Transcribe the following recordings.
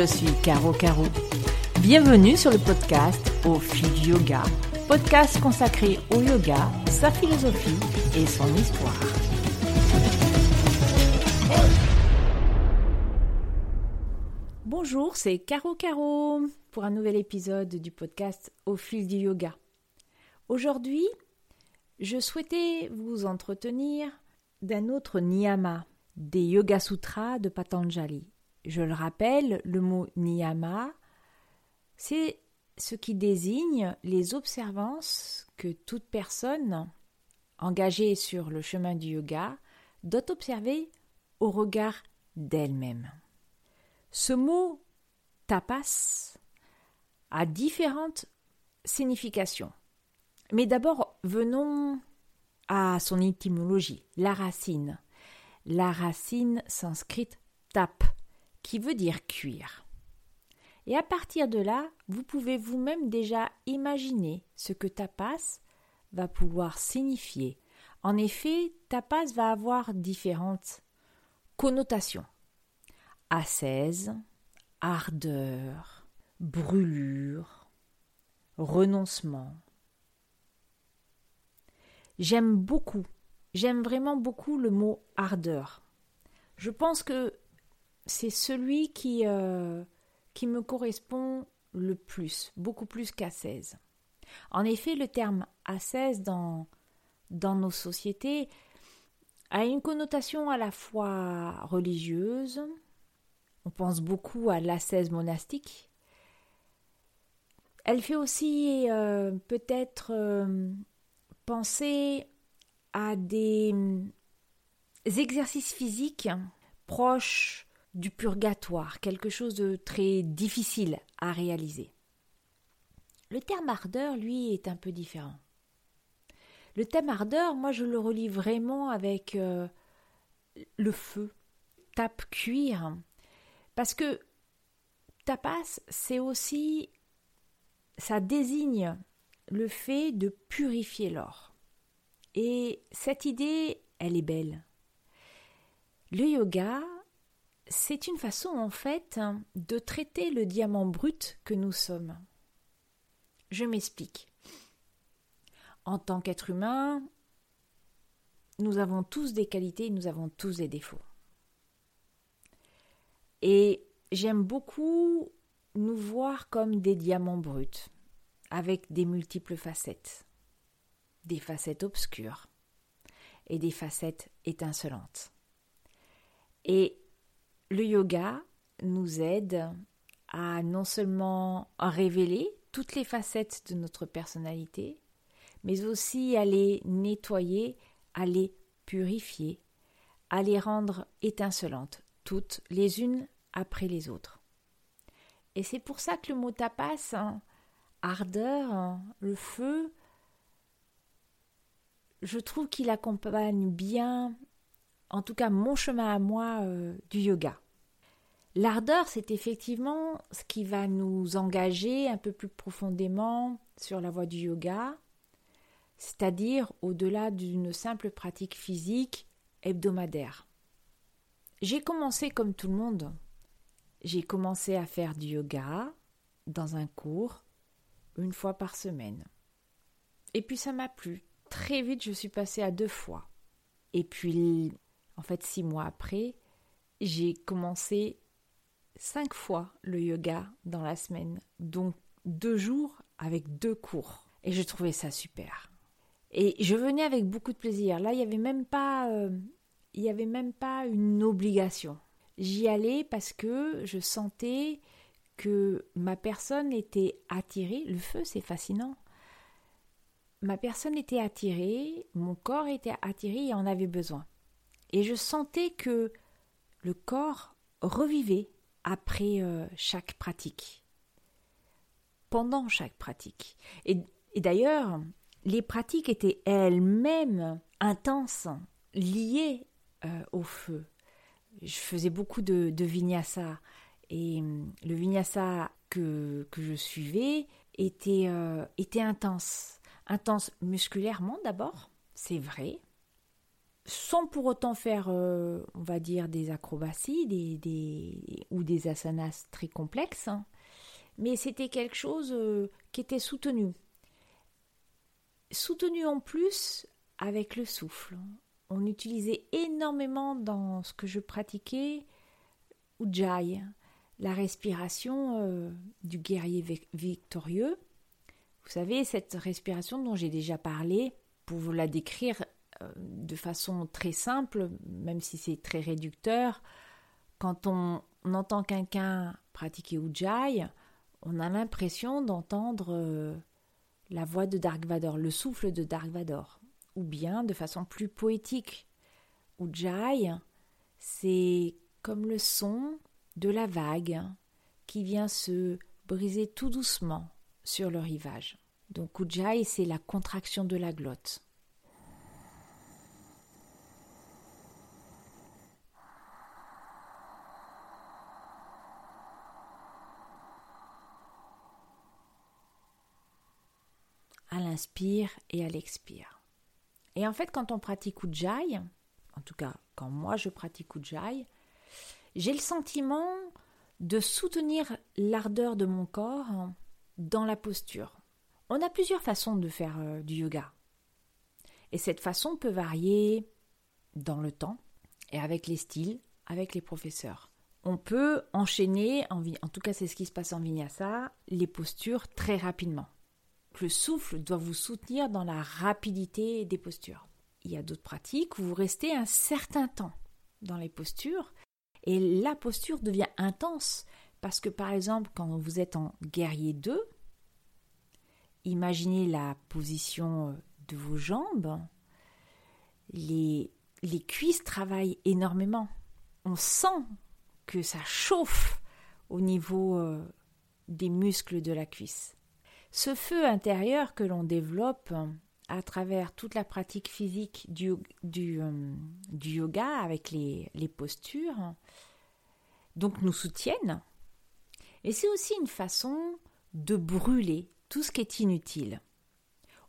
je suis Caro Caro. Bienvenue sur le podcast Au fil du yoga, podcast consacré au yoga, sa philosophie et son histoire. Bonjour, c'est Caro Caro pour un nouvel épisode du podcast Au fil du yoga. Aujourd'hui, je souhaitais vous entretenir d'un autre niyama, des Yoga Sutras de Patanjali. Je le rappelle, le mot niyama, c'est ce qui désigne les observances que toute personne engagée sur le chemin du yoga doit observer au regard d'elle-même. Ce mot tapas a différentes significations. Mais d'abord, venons à son étymologie, la racine. La racine sanscrite tap, qui veut dire cuire. Et à partir de là, vous pouvez vous-même déjà imaginer ce que tapas va pouvoir signifier. En effet, tapas va avoir différentes connotations. Ascèse, ardeur, brûlure, renoncement. J'aime beaucoup, j'aime vraiment beaucoup le mot ardeur. Je pense que c'est celui qui, euh, qui me correspond le plus, beaucoup plus qu'ascèse. En effet, le terme ascèse dans, dans nos sociétés a une connotation à la fois religieuse, on pense beaucoup à l'ascèse monastique. Elle fait aussi euh, peut-être euh, penser à des exercices physiques proches du purgatoire, quelque chose de très difficile à réaliser. Le terme ardeur, lui, est un peu différent. Le thème ardeur, moi, je le relis vraiment avec euh, le feu, tape cuire, parce que tapas, c'est aussi, ça désigne le fait de purifier l'or. Et cette idée, elle est belle. Le yoga, c'est une façon en fait de traiter le diamant brut que nous sommes. Je m'explique. En tant qu'être humain, nous avons tous des qualités, nous avons tous des défauts. Et j'aime beaucoup nous voir comme des diamants bruts, avec des multiples facettes, des facettes obscures et des facettes étincelantes. Et le yoga nous aide à non seulement révéler toutes les facettes de notre personnalité, mais aussi à les nettoyer, à les purifier, à les rendre étincelantes, toutes les unes après les autres. Et c'est pour ça que le mot tapas, hein, ardeur, hein, le feu, je trouve qu'il accompagne bien en tout cas mon chemin à moi euh, du yoga. L'ardeur, c'est effectivement ce qui va nous engager un peu plus profondément sur la voie du yoga, c'est-à-dire au-delà d'une simple pratique physique hebdomadaire. J'ai commencé comme tout le monde. J'ai commencé à faire du yoga dans un cours une fois par semaine. Et puis ça m'a plu. Très vite, je suis passée à deux fois. Et puis en fait, six mois après, j'ai commencé cinq fois le yoga dans la semaine, donc deux jours avec deux cours. Et je trouvais ça super. Et je venais avec beaucoup de plaisir. Là, il n'y avait même pas, euh, il y avait même pas une obligation. J'y allais parce que je sentais que ma personne était attirée. Le feu, c'est fascinant. Ma personne était attirée, mon corps était attiré et en avait besoin. Et je sentais que le corps revivait après euh, chaque pratique, pendant chaque pratique. Et, d'ailleurs, les pratiques étaient elles-mêmes intenses, liées euh, au feu. Je faisais beaucoup de, vinyasa et hum, le vinyasa que, que je suivais était, euh, était intense. Intense musculairement d'abord, c'est vrai, sans pour autant faire, euh, on va dire, des acrobaties des, ou des asanas très complexes, hein. mais c'était quelque chose euh, qui était soutenu. Soutenu en plus avec le souffle. On utilisait énormément dans ce que je pratiquais Ujjayi, la respiration euh, du guerrier victorieux. Vous savez, cette respiration dont j'ai déjà parlé, pour vous la décrire de façon très simple, même si c'est très réducteur, quand on, entend quelqu'un pratiquer Ujjayi, on a l'impression d'entendre euh, la voix de Dark Vador, le souffle de Dark Vador, ou bien de façon plus poétique. Ujjayi, c'est comme le son de la vague qui vient se briser tout doucement sur le rivage. Donc Ujjayi, c'est la contraction de la glotte. À l'inspire et à l'expire. Et en fait, quand on pratique Ujjayi, en tout cas quand moi je pratique Ujjayi, j'ai le sentiment de soutenir l'ardeur de mon corps dans la posture. On a plusieurs façons de faire euh, du yoga. Et cette façon peut varier dans le temps et avec les styles, avec les professeurs. On peut enchaîner, en, en tout cas c'est ce qui se passe en vinyasa, les postures très rapidement. Le souffle doit vous soutenir dans la rapidité des postures. Il y a d'autres pratiques où vous restez un certain temps dans les postures et la posture devient intense parce que par exemple quand vous êtes en guerrier 2, imaginez la position de vos jambes, les, les cuisses travaillent énormément. On sent que ça chauffe au niveau euh, des muscles de la cuisse. Ce feu intérieur que l'on développe à travers toute la pratique physique du, du, euh, yoga avec les, les, postures, donc nous soutiennent. Et c'est aussi une façon de brûler tout ce qui est inutile.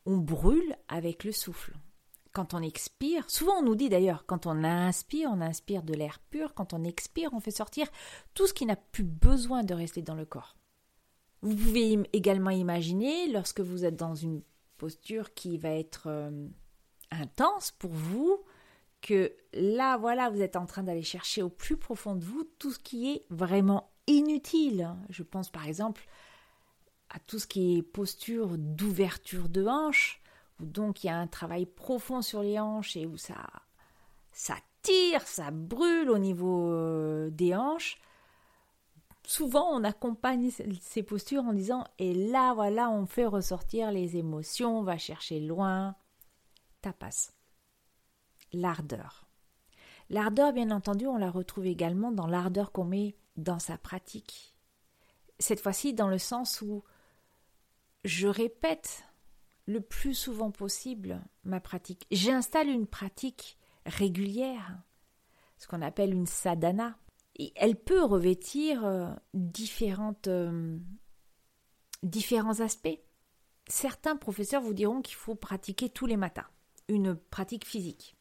On brûle avec le souffle. Quand on expire, souvent on nous dit d'ailleurs, quand on inspire, on inspire de l'air pur, quand on expire, on fait sortir tout ce qui n'a plus besoin de rester dans le corps. Vous pouvez également imaginer, lorsque vous êtes dans une posture qui va être euh, intense pour vous, que là, voilà, vous êtes en train d'aller chercher au plus profond de vous tout ce qui est vraiment inutile. Je pense par exemple à tout ce qui est posture d'ouverture de hanches, où donc il y a un travail profond sur les hanches et où ça, ça tire, ça brûle au niveau euh, des hanches souvent on accompagne ces postures en disant et là voilà on fait ressortir les émotions, on va chercher loin. Tapas. L'ardeur. L'ardeur, bien entendu, on la retrouve également dans l'ardeur qu'on met dans sa pratique. Cette fois-ci dans le sens où je répète le plus souvent possible ma pratique. J'installe une pratique régulière, ce qu'on appelle une sadhana elle peut revêtir euh, différentes, euh, différents aspects. Certains professeurs vous diront qu'il faut pratiquer tous les matins, une pratique physique.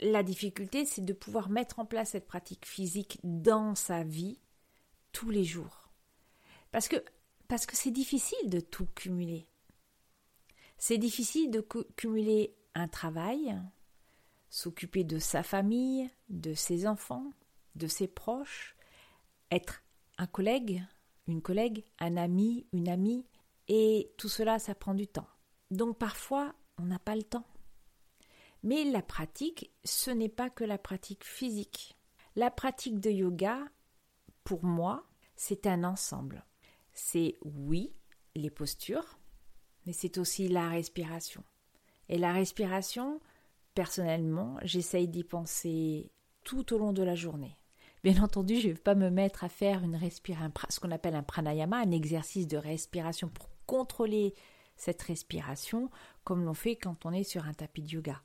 La difficulté, c'est de pouvoir mettre en place cette pratique physique dans sa vie tous les jours. Parce que parce que c'est difficile de tout cumuler. C'est difficile de cumuler un travail, s'occuper de sa famille, de ses enfants, de ses proches, être un collègue, une collègue, un ami, une amie, et tout cela, ça prend du temps. Donc parfois, on n'a pas le temps. Mais la pratique, ce n'est pas que la pratique physique. La pratique de yoga, pour moi, c'est un ensemble. C'est oui, les postures, mais c'est aussi la respiration. Et la respiration, personnellement, j'essaye d'y penser tout au long de la journée. Bien entendu, je ne vais pas me mettre à faire une ce qu'on appelle un pranayama, un exercice de respiration pour contrôler cette respiration, comme l'on fait quand on est sur un tapis de yoga.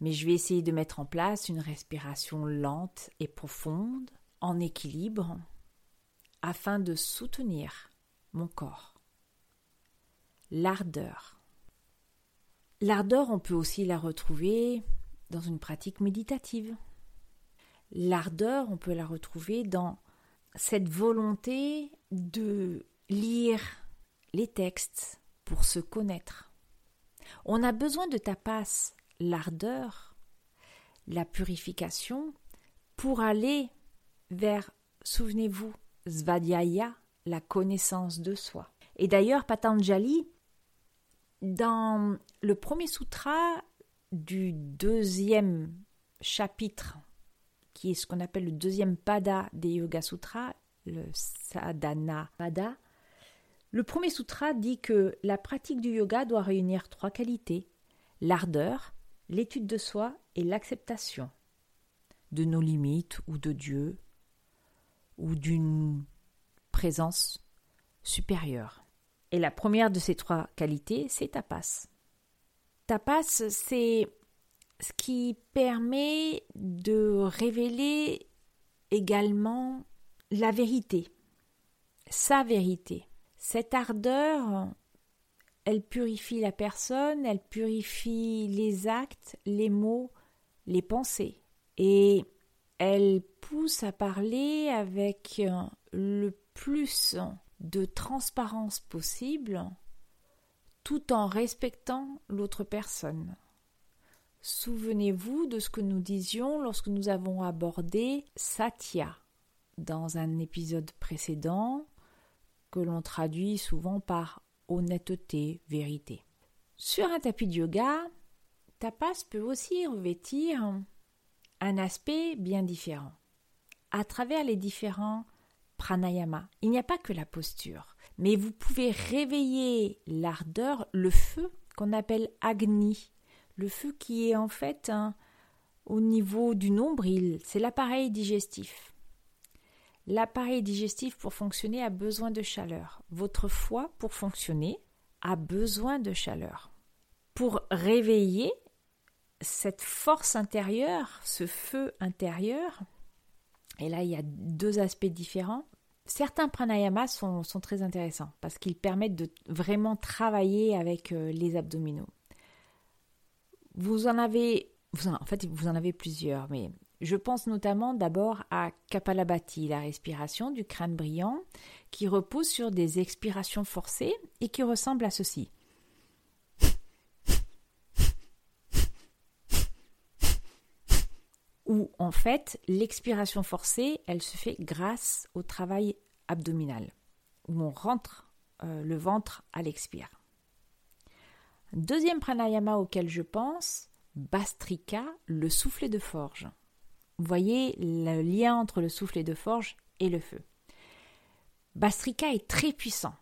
Mais je vais essayer de mettre en place une respiration lente et profonde, en équilibre, afin de soutenir mon corps. L'ardeur. L'ardeur, on peut aussi la retrouver dans une pratique méditative. L'ardeur, on peut la retrouver dans cette volonté de lire les textes pour se connaître. On a besoin de tapas, l'ardeur, la purification, pour aller vers, souvenez-vous, Svadhyaya, la connaissance de soi. Et d'ailleurs, Patanjali, dans le premier sutra du deuxième chapitre, qui est ce qu'on appelle le deuxième pada des Yoga Sutras, le Sadhana Pada, le premier sutra dit que la pratique du yoga doit réunir trois qualités l'ardeur, l'étude de soi et l'acceptation de nos limites ou de Dieu ou d'une présence supérieure. Et la première de ces trois qualités, c'est tapas. Tapas, c'est ce qui permet de révéler également la vérité, sa vérité. Cette ardeur, elle purifie la personne, elle purifie les actes, les mots, les pensées. Et elle pousse à parler avec le plus de transparence possible tout en respectant l'autre personne. Souvenez-vous de ce que nous disions lorsque nous avons abordé Satya dans un épisode précédent que l'on traduit souvent par honnêteté, vérité. Sur un tapis de yoga, tapas peut aussi revêtir un aspect bien différent. À travers les différents pranayama, il n'y a pas que la posture, mais vous pouvez réveiller l'ardeur, le feu qu'on appelle agni, le feu qui est en fait au niveau du nombril, c'est l'appareil digestif. L'appareil digestif pour fonctionner a besoin de chaleur. Votre foie pour fonctionner a besoin de chaleur. Pour réveiller cette force intérieure, ce feu intérieur, et là il y a deux aspects différents. Certains pranayamas sont, très intéressants parce qu'ils permettent de vraiment travailler avec euh, les abdominaux. Vous en avez, en fait, vous en avez plusieurs, mais je pense notamment d'abord à Kapalabhati, la respiration du crâne brillant, qui repose sur des expirations forcées et qui ressemble à ceci. Où en fait l'expiration forcée, elle se fait grâce au travail abdominal, où on rentre euh, le ventre à l'expire. Deuxième pranayama auquel je pense, Bastrika, le soufflet de forge. Vous voyez le lien entre le soufflet de forge et le feu. Bastrika est très puissant.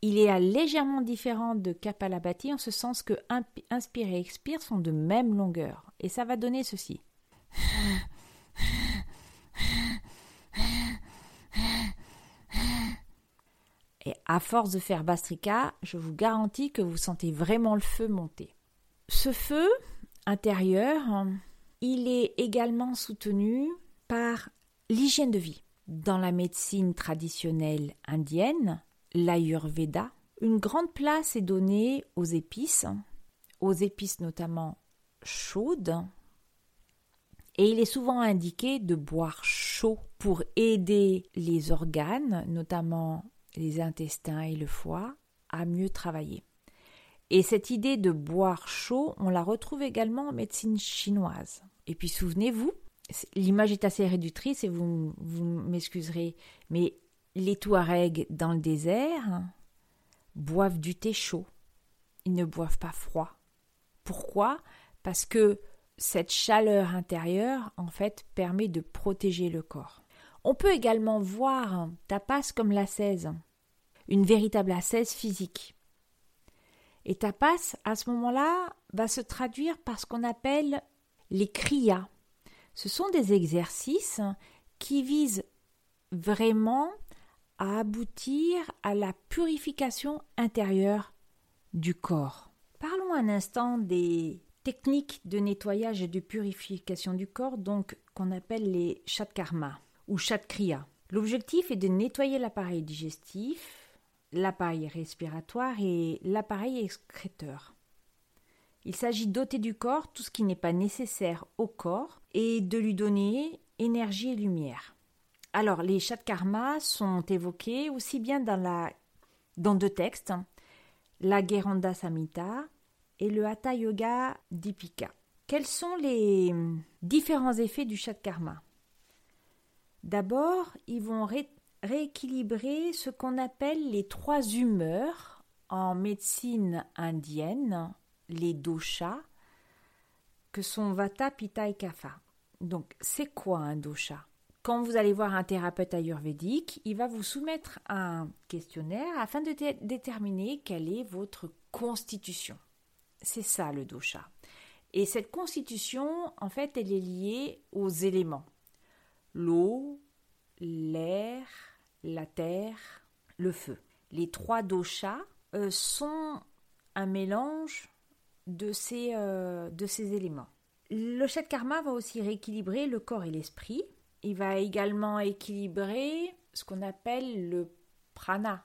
Il est légèrement différent de Kapalabhati en ce sens que inspire et expire sont de même longueur. Et ça va donner ceci. À force de faire Bastrika, je vous garantis que vous sentez vraiment le feu monter. Ce feu intérieur, il est également soutenu par l'hygiène de vie. Dans la médecine traditionnelle indienne, l'Ayurveda, une grande place est donnée aux épices, aux épices notamment chaudes, et il est souvent indiqué de boire chaud pour aider les organes, notamment les intestins et le foie, à mieux travailler. Et cette idée de boire chaud, on la retrouve également en médecine chinoise. Et puis souvenez-vous, l'image est assez réductrice et vous, vous m'excuserez, mais les Touaregs dans le désert boivent du thé chaud. Ils ne boivent pas froid. Pourquoi? Parce que cette chaleur intérieure, en fait, permet de protéger le corps. On peut également voir tapas comme l'ascèse, une véritable ascèse physique. Et tapas, à ce moment-là, va se traduire par ce qu'on appelle les kriyas. Ce sont des exercices qui visent vraiment à aboutir à la purification intérieure du corps. Parlons un instant des techniques de nettoyage et de purification du corps, donc qu'on appelle les chatkarma ou chatkriya. L'objectif est de nettoyer l'appareil digestif, l'appareil respiratoire et l'appareil excréteur. Il s'agit d'ôter du corps tout ce qui n'est pas nécessaire au corps et de lui donner énergie et lumière. Alors, les chats sont évoqués aussi bien dans, la, dans deux textes, la Geranda Samhita et le Hatha Yoga Dipika. Quels sont les différents effets du chat karma D'abord, ils vont rééquilibrer ce qu'on appelle les trois humeurs en médecine indienne, les doshas, que sont Vata, Pitta et Kapha. Donc, c'est quoi un dosha? Quand vous allez voir un thérapeute ayurvédique, il va vous soumettre un questionnaire afin de déterminer quelle est votre constitution. C'est ça le dosha. Et cette constitution, en fait, elle est liée aux éléments. L'eau, l'air, la terre, le feu. Les trois doshas euh, sont un mélange de ces, euh, de ces éléments. Le chat karma va aussi rééquilibrer le corps et l'esprit. Il va également équilibrer ce qu'on appelle le prana,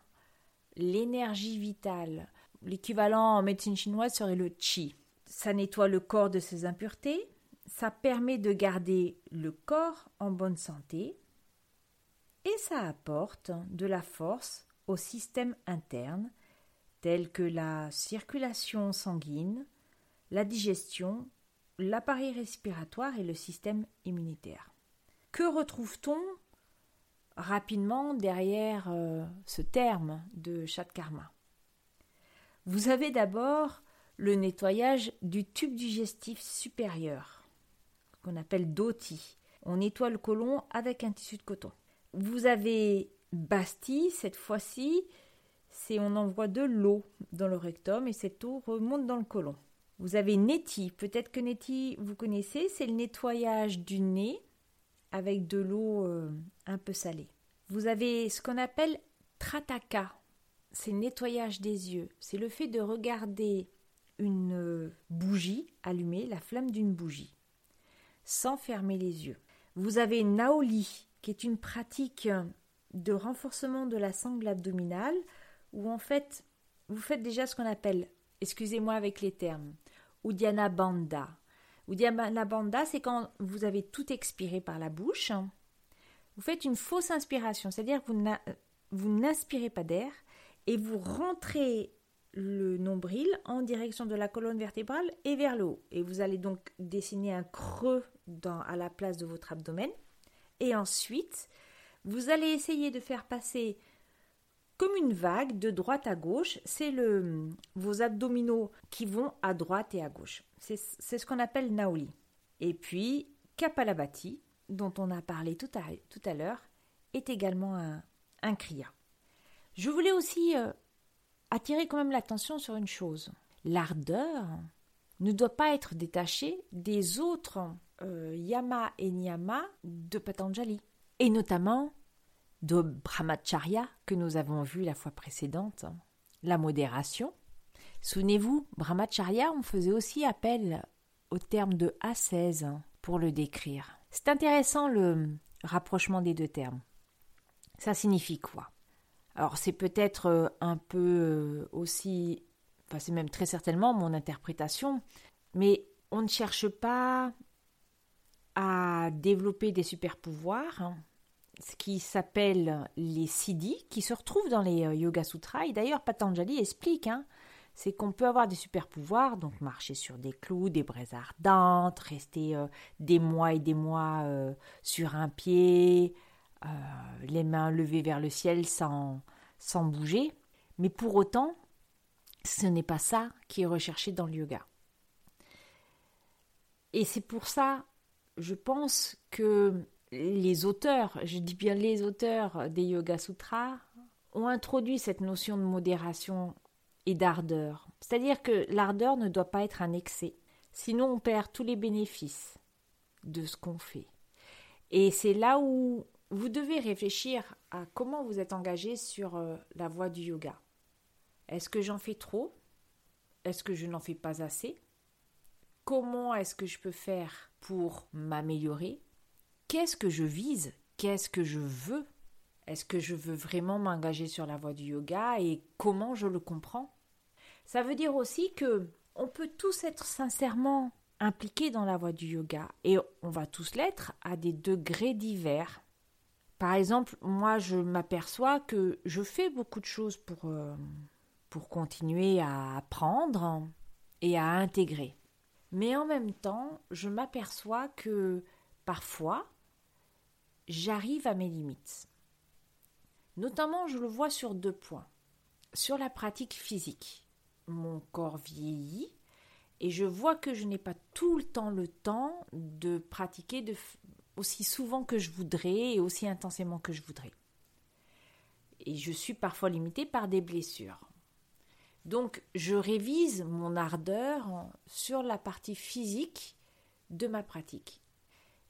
l'énergie vitale. L'équivalent en médecine chinoise serait le chi. Ça nettoie le corps de ses impuretés, ça permet de garder le corps en bonne santé et ça apporte de la force au système interne tels que la circulation sanguine, la digestion, l'appareil respiratoire et le système immunitaire. Que retrouve-t-on rapidement derrière euh, ce terme de chat karma Vous avez d'abord le nettoyage du tube digestif supérieur, appelle DOTI. On nettoie le côlon avec un tissu de coton. Vous avez Bastille, cette fois-ci, c'est on envoie de l'eau dans le rectum et cette eau remonte dans le côlon. Vous avez Neti, peut-être que Neti vous connaissez, c'est le nettoyage du nez avec de l'eau euh, un peu salée. Vous avez ce qu'on appelle Trataka, c'est le nettoyage des yeux, c'est le fait de regarder une euh, bougie allumée, la flamme d'une bougie, sans fermer les yeux. Vous avez Naoli, qui est une pratique de renforcement de la sangle abdominale, où en fait, vous faites déjà ce qu'on appelle, excusez-moi avec les termes, Udiana Banda. Udiana Banda, c'est quand vous avez tout expiré par la bouche, vous faites une fausse inspiration, c'est-à-dire que vous n'inspirez pas d'air et vous rentrez le nombril en direction de la colonne vertébrale et vers le haut. Et vous allez donc dessiner un creux à la place de votre abdomen. Et ensuite, vous allez essayer de faire passer comme une vague de droite à gauche. C'est vos abdominaux qui vont à droite et à gauche. C'est ce qu'on appelle Naoli. Et puis, Kapalabhati, dont on a parlé tout à, tout à l'heure, est également un, un kriya. Je voulais aussi euh, attirer quand même l'attention sur une chose. L'ardeur ne doit pas être détachée des autres euh, yama et niyama de Patanjali, et notamment de brahmacharya que nous avons vu la fois précédente, la modération. Souvenez-vous, brahmacharya, on faisait aussi appel au terme de ascèse pour le décrire. C'est intéressant le rapprochement des deux termes. Ça signifie quoi? Alors c'est peut-être euh, un peu euh, aussi, enfin c'est même très certainement mon interprétation, mais on ne cherche pas à développer des super pouvoirs, hein, ce qui s'appelle les siddhis, qui se retrouvent dans les euh, Yoga Sutras. Et d'ailleurs, Patanjali explique, hein, c'est qu'on peut avoir des super pouvoirs, donc marcher sur des clous, des braises ardentes, rester euh, des mois et des mois euh, sur un pied, les mains levées vers le ciel sans, sans bouger. Mais pour autant, ce n'est pas ça qui est recherché dans le yoga. Et c'est pour ça, je pense que les auteurs, je dis bien les auteurs des Yoga Sutras, ont introduit cette notion de modération et d'ardeur. C'est-à-dire que l'ardeur ne doit pas être un excès, sinon on perd tous les bénéfices de ce qu'on fait. Et c'est là où vous devez réfléchir à comment vous êtes engagé sur euh, la voie du yoga. Est-ce que j'en fais trop? Est-ce que je n'en fais pas assez? Comment est-ce que je peux faire pour m'améliorer? Qu'est-ce que je vise? Qu'est-ce que je veux? Est-ce que je veux vraiment m'engager sur la voie du yoga et comment je le comprends? Ça veut dire aussi que on peut tous être sincèrement impliqués dans la voie du yoga et on va tous l'être à des degrés divers. Par exemple, moi, je m'aperçois que je fais beaucoup de choses pour, euh, pour continuer à apprendre et à intégrer. Mais en même temps, je m'aperçois que parfois, j'arrive à mes limites. Notamment, je le vois sur deux points. Sur la pratique physique, mon corps vieillit et je vois que je n'ai pas tout le temps le temps de pratiquer aussi souvent que je voudrais et aussi intensément que je voudrais. Et je suis parfois limitée par des blessures. Donc je révise mon ardeur sur la partie physique de ma pratique.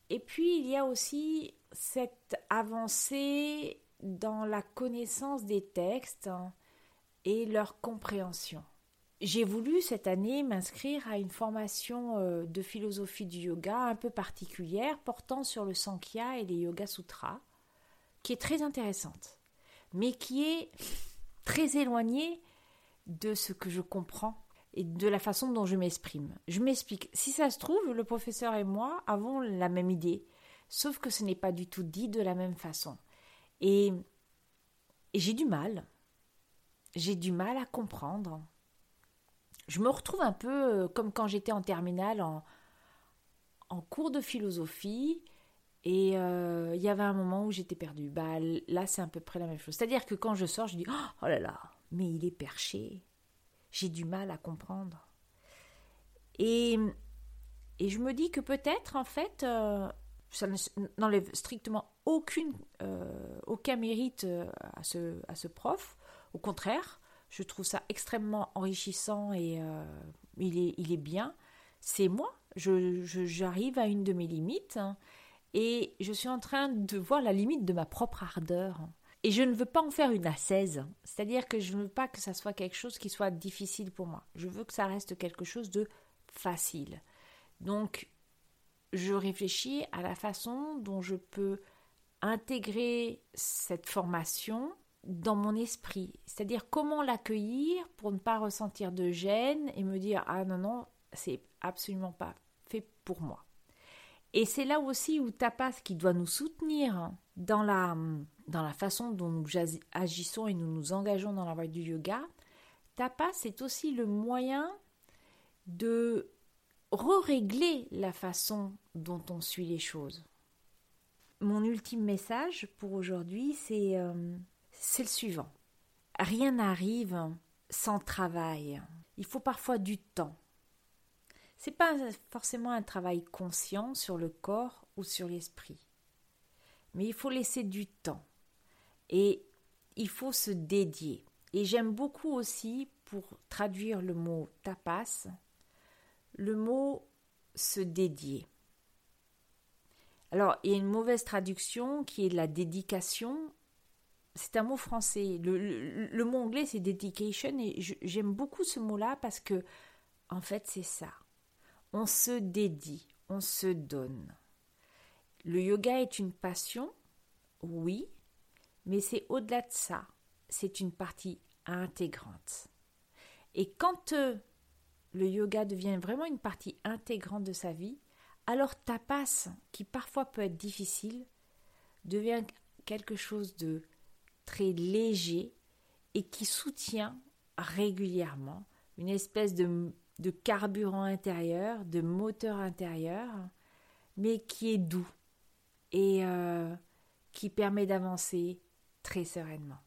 Et puis il y a aussi cette avancée dans la connaissance des textes et leur compréhension. J'ai voulu cette année m'inscrire à une formation euh, de philosophie du yoga un peu particulière portant sur le Sankhya et les Yoga Sutras, qui est très intéressante, mais qui est très éloignée de ce que je comprends et de la façon dont je m'exprime. Je m'explique. Si ça se trouve, le professeur et moi avons la même idée, sauf que ce n'est pas du tout dit de la même façon. Et, j'ai du mal. J'ai du mal à comprendre je me retrouve un peu euh, comme quand j'étais en terminale en, en cours de philosophie et euh, il y avait un moment où j'étais perdue. Bah, là, c'est à peu près la même chose. C'est-à-dire que quand je sors, je dis Oh là là, mais il est perché. J'ai du mal à comprendre. Et, et je me dis que peut-être, en fait, euh, ça n'enlève strictement aucune, aucun mérite à ce, à ce prof. Au contraire, je trouve ça extrêmement enrichissant et euh, il, est, il est bien. C'est moi, j'arrive je, à une de mes limites hein, et je suis en train de voir la limite de ma propre ardeur. Et je ne veux pas en faire une assaise, c'est-à-dire que je ne veux pas que ça soit quelque chose qui soit difficile pour moi. Je veux que ça reste quelque chose de facile. Donc, je réfléchis à la façon dont je peux intégrer cette formation dans mon esprit. C'est-à-dire comment l'accueillir pour ne pas ressentir de gêne et me dire ah non non, c'est absolument pas fait pour moi. Et c'est là aussi où Tapas qui doit nous soutenir dans la, dans la façon dont nous agissons et nous nous engageons dans la voie du yoga. Tapas c'est aussi le moyen de re-régler la façon dont on suit les choses. Mon ultime message pour aujourd'hui, c'est euh, le suivant. Rien n'arrive sans travail. Il faut parfois du temps. C'est pas forcément un travail conscient sur le corps ou sur l'esprit. Mais il faut laisser du temps. Et il faut se dédier. Et j'aime beaucoup aussi, pour traduire le mot tapas, le mot se dédier. Alors, il y a une mauvaise traduction qui est la dédication, c'est un mot français. Le, mot anglais, c'est dedication, et j'aime beaucoup ce mot-là parce que, en fait, c'est ça. On se dédie, on se donne. Le yoga est une passion, oui, mais c'est au-delà de ça. C'est une partie intégrante. Et quand euh, le yoga devient vraiment une partie intégrante de sa vie, alors tapas, qui parfois peut être difficile, devient quelque chose de très léger et qui soutient régulièrement une espèce de, de carburant intérieur, de moteur intérieur, mais qui est doux et euh, qui permet d'avancer très sereinement.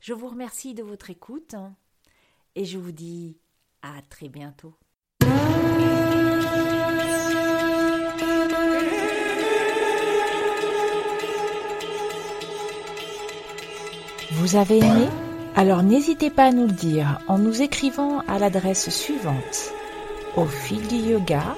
Je vous remercie de votre écoute et je vous dis à très bientôt. Vous avez aimé? Alors n'hésitez pas à nous le dire en nous écrivant à l'adresse suivante au fil du yoga.